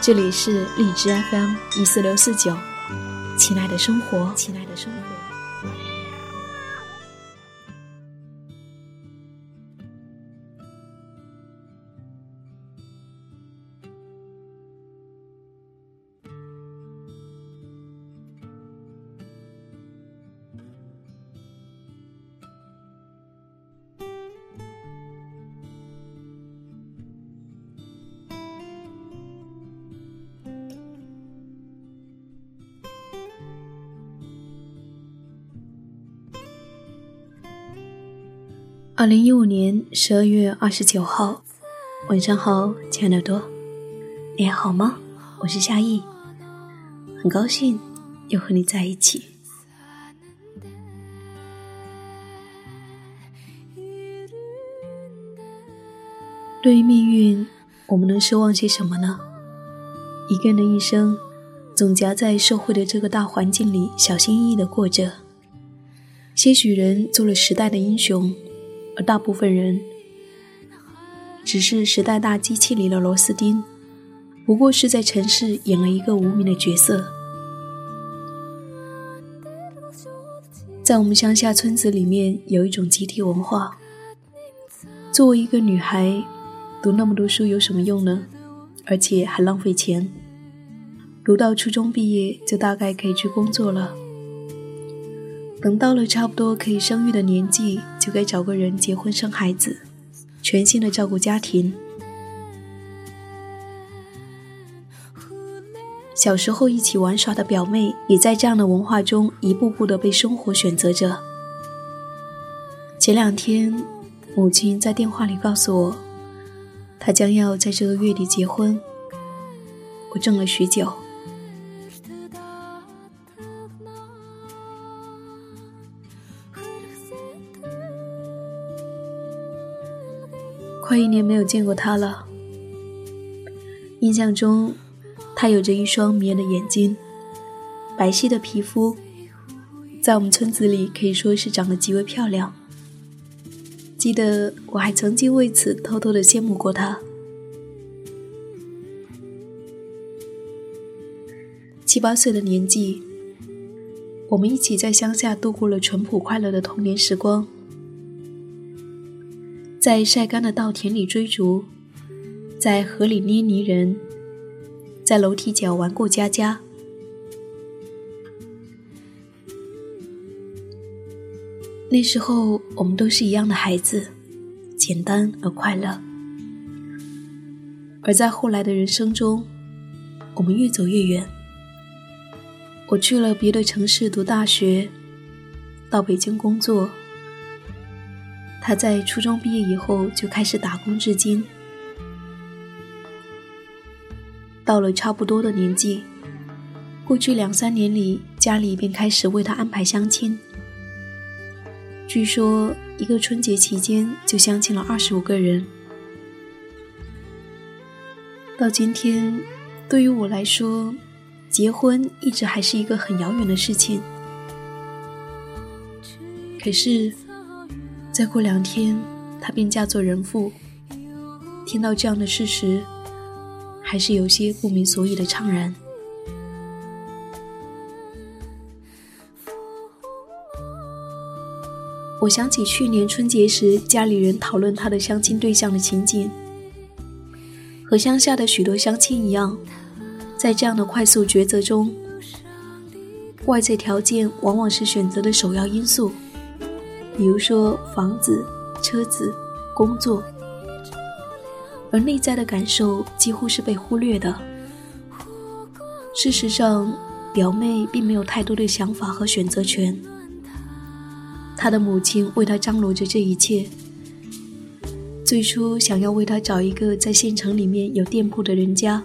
这里是荔枝 FM 一四六四九，亲爱的生活，亲爱的生活。二零一五年十二月二十九号，晚上好，亲爱的多，你还好吗？我是夏意，很高兴又和你在一起。对于命运，我们能奢望些什么呢？一个人的一生，总夹在社会的这个大环境里，小心翼翼的过着。些许人做了时代的英雄。而大部分人只是时代大机器里的螺丝钉，不过是在城市演了一个无名的角色。在我们乡下村子里面，有一种集体文化。作为一个女孩，读那么多书有什么用呢？而且还浪费钱。读到初中毕业，就大概可以去工作了。等到了差不多可以生育的年纪，就该找个人结婚生孩子，全心的照顾家庭。小时候一起玩耍的表妹，也在这样的文化中一步步的被生活选择着。前两天，母亲在电话里告诉我，她将要在这个月底结婚。我怔了许久。快一年没有见过他了。印象中，他有着一双迷人的眼睛，白皙的皮肤，在我们村子里可以说是长得极为漂亮。记得我还曾经为此偷偷的羡慕过他。七八岁的年纪，我们一起在乡下度过了淳朴快乐的童年时光。在晒干的稻田里追逐，在河里捏泥人，在楼梯角玩过家家。那时候我们都是一样的孩子，简单而快乐。而在后来的人生中，我们越走越远。我去了别的城市读大学，到北京工作。他在初中毕业以后就开始打工，至今。到了差不多的年纪，过去两三年里，家里便开始为他安排相亲。据说一个春节期间就相亲了二十五个人。到今天，对于我来说，结婚一直还是一个很遥远的事情。可是。再过两天，她便嫁作人妇。听到这样的事实，还是有些不明所以的怅然。我想起去年春节时家里人讨论她的相亲对象的情景，和乡下的许多相亲一样，在这样的快速抉择中，外在条件往往是选择的首要因素。比如说房子、车子、工作，而内在的感受几乎是被忽略的。事实上，表妹并没有太多的想法和选择权。她的母亲为她张罗着这一切。最初想要为她找一个在县城里面有店铺的人家，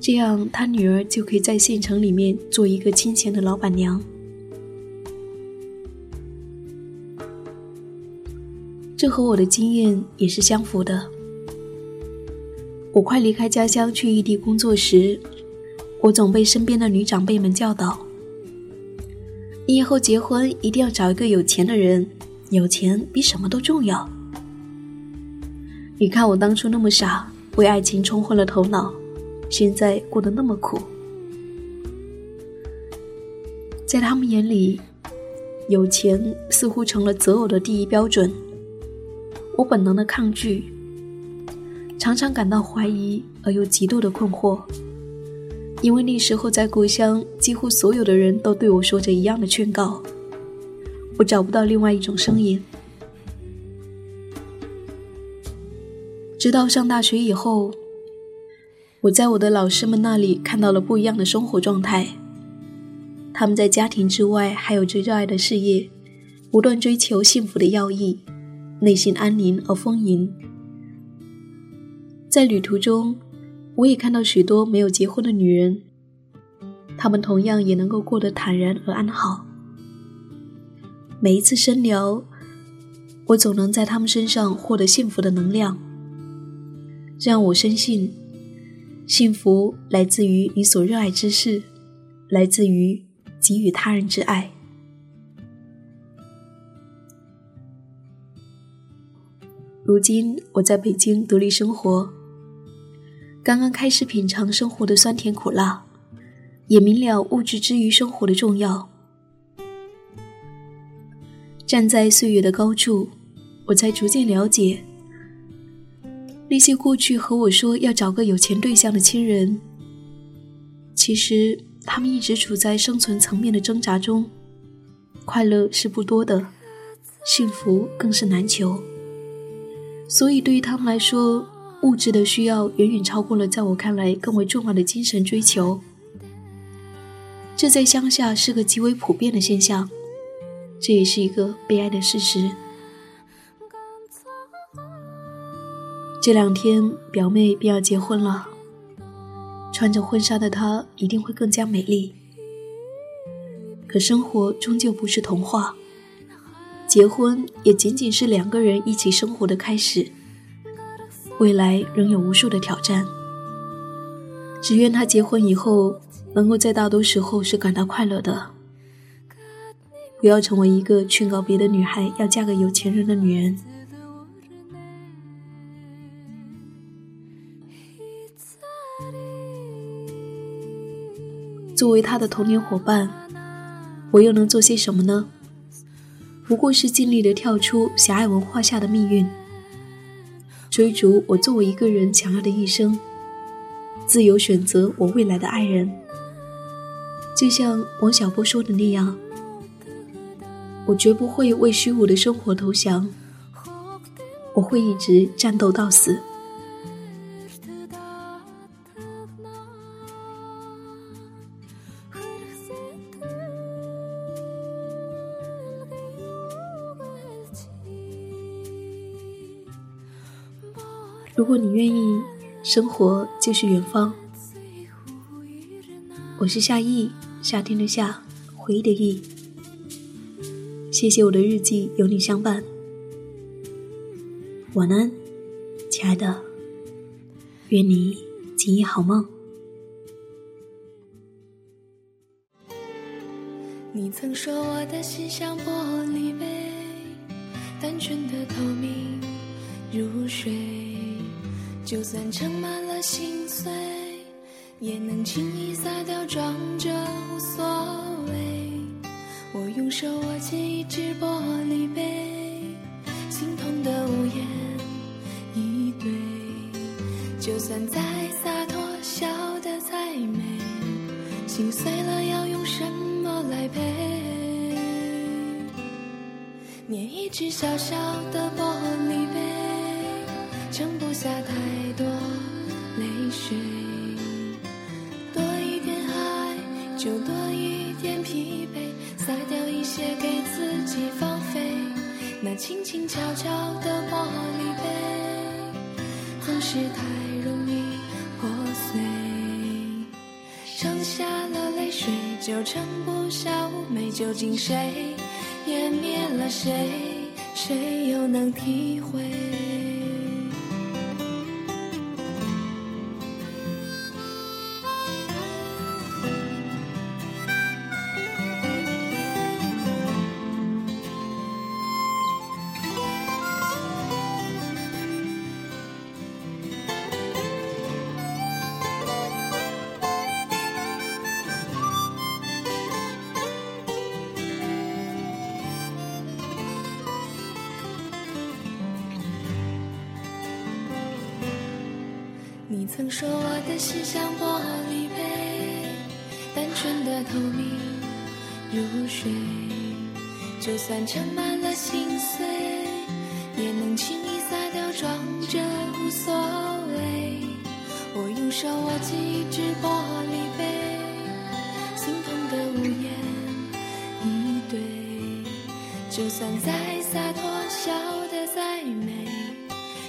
这样他女儿就可以在县城里面做一个清闲的老板娘。这和我的经验也是相符的。我快离开家乡去异地工作时，我总被身边的女长辈们教导：“你以后结婚一定要找一个有钱的人，有钱比什么都重要。”你看我当初那么傻，为爱情冲昏了头脑，现在过得那么苦。在他们眼里，有钱似乎成了择偶的第一标准。我本能的抗拒，常常感到怀疑而又极度的困惑，因为那时候在故乡，几乎所有的人都对我说着一样的劝告，我找不到另外一种声音。直到上大学以后，我在我的老师们那里看到了不一样的生活状态，他们在家庭之外还有着热爱的事业，不断追求幸福的要义。内心安宁而丰盈。在旅途中，我也看到许多没有结婚的女人，她们同样也能够过得坦然而安好。每一次深聊，我总能在她们身上获得幸福的能量，让我深信，幸福来自于你所热爱之事，来自于给予他人之爱。如今我在北京独立生活，刚刚开始品尝生活的酸甜苦辣，也明了物质之于生活的重要。站在岁月的高处，我才逐渐了解，那些过去和我说要找个有钱对象的亲人，其实他们一直处在生存层面的挣扎中，快乐是不多的，幸福更是难求。所以，对于他们来说，物质的需要远远超过了在我看来更为重要的精神追求。这在乡下是个极为普遍的现象，这也是一个悲哀的事实。这两天，表妹便要结婚了，穿着婚纱的她一定会更加美丽。可生活终究不是童话。结婚也仅仅是两个人一起生活的开始，未来仍有无数的挑战。只愿他结婚以后，能够在大多时候是感到快乐的，不要成为一个劝告别的女孩要嫁给有钱人的女人。作为他的童年伙伴，我又能做些什么呢？不过是尽力的跳出狭隘文化下的命运，追逐我作为一个人强要的一生，自由选择我未来的爱人。就像王小波说的那样，我绝不会为虚无的生活投降，我会一直战斗到死。如果你愿意，生活就是远方。我是夏意，夏天的夏，回忆的忆。谢谢我的日记有你相伴。晚安，亲爱的，愿你今夜好梦。你曾说我的心像玻璃杯，单纯的透明如水。就算盛满了心碎，也能轻易洒掉，装着无所谓。我用手握紧一只玻璃杯，心痛的无言以对。就算再洒脱，笑得再美，心碎了要用什么来赔？捏一只小小的玻璃杯。盛不下太多泪水，多一点爱就多一点疲惫，洒掉一些给自己放飞。那轻轻悄悄的玻璃杯，总是太容易破碎。盛下了泪水就盛不消美，究竟谁湮灭了谁？谁又能体会？你曾说我的心像玻璃杯，单纯的透明如水，就算盛满了心碎，也能轻易洒掉，装着无所谓。我用手握紧一只玻璃杯，心痛的无言以对，就算再洒脱，笑得再美，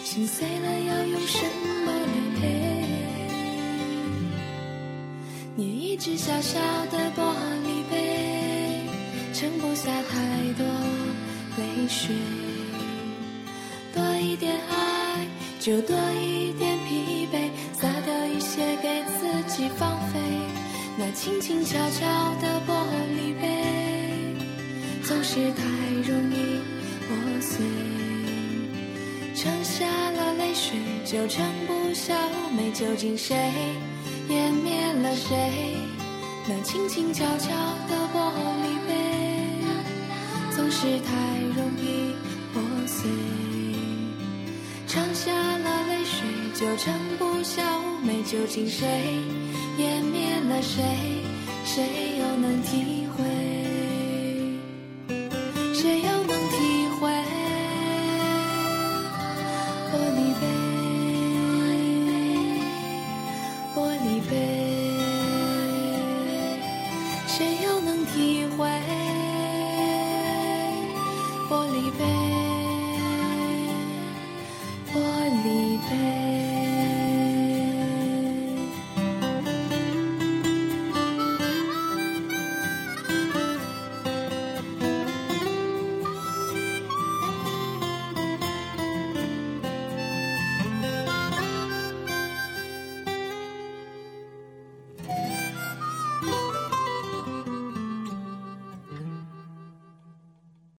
心碎了要用什么你？一只小小的玻璃杯，盛不下太多泪水。多一点爱，就多一点疲惫，洒掉一些给自己放飞。那轻轻悄悄的玻璃杯，总是太容易破碎。盛下了泪水，就盛不下美。究竟谁湮灭了谁？那轻轻悄悄的玻璃杯，总是太容易破碎。尝下了泪水，就盛不下美。究竟谁湮灭了谁？谁又能体？